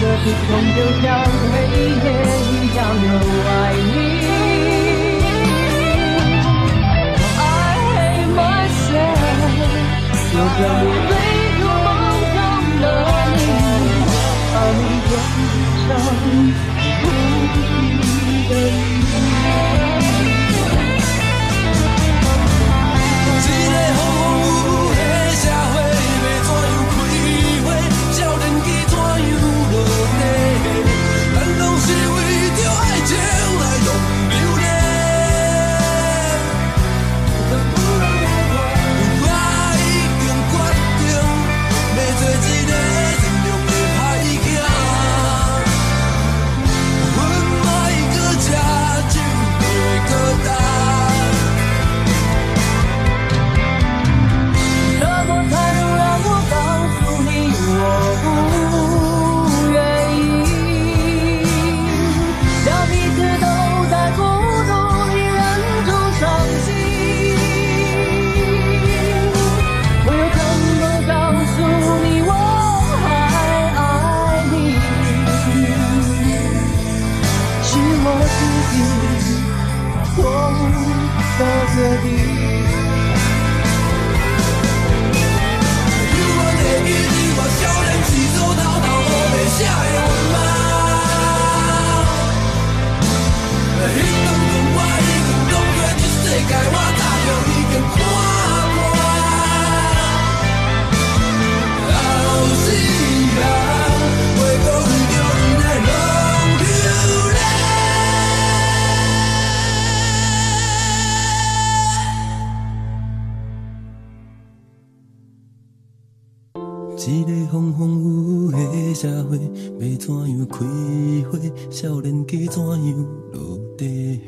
的不同，就像黑夜一样有爱你。I hate myself，确定。一个风风雨雨的社会，要怎样开花？少年家怎样落地？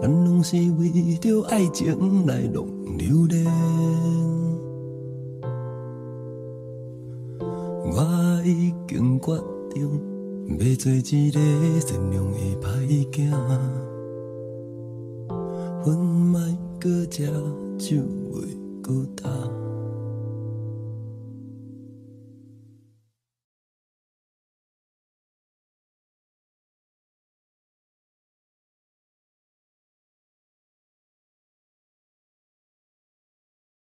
咱拢是为着爱情来浪流连。我已经决定要做一个善良的歹仔，烟卖搁食酒袂搁干。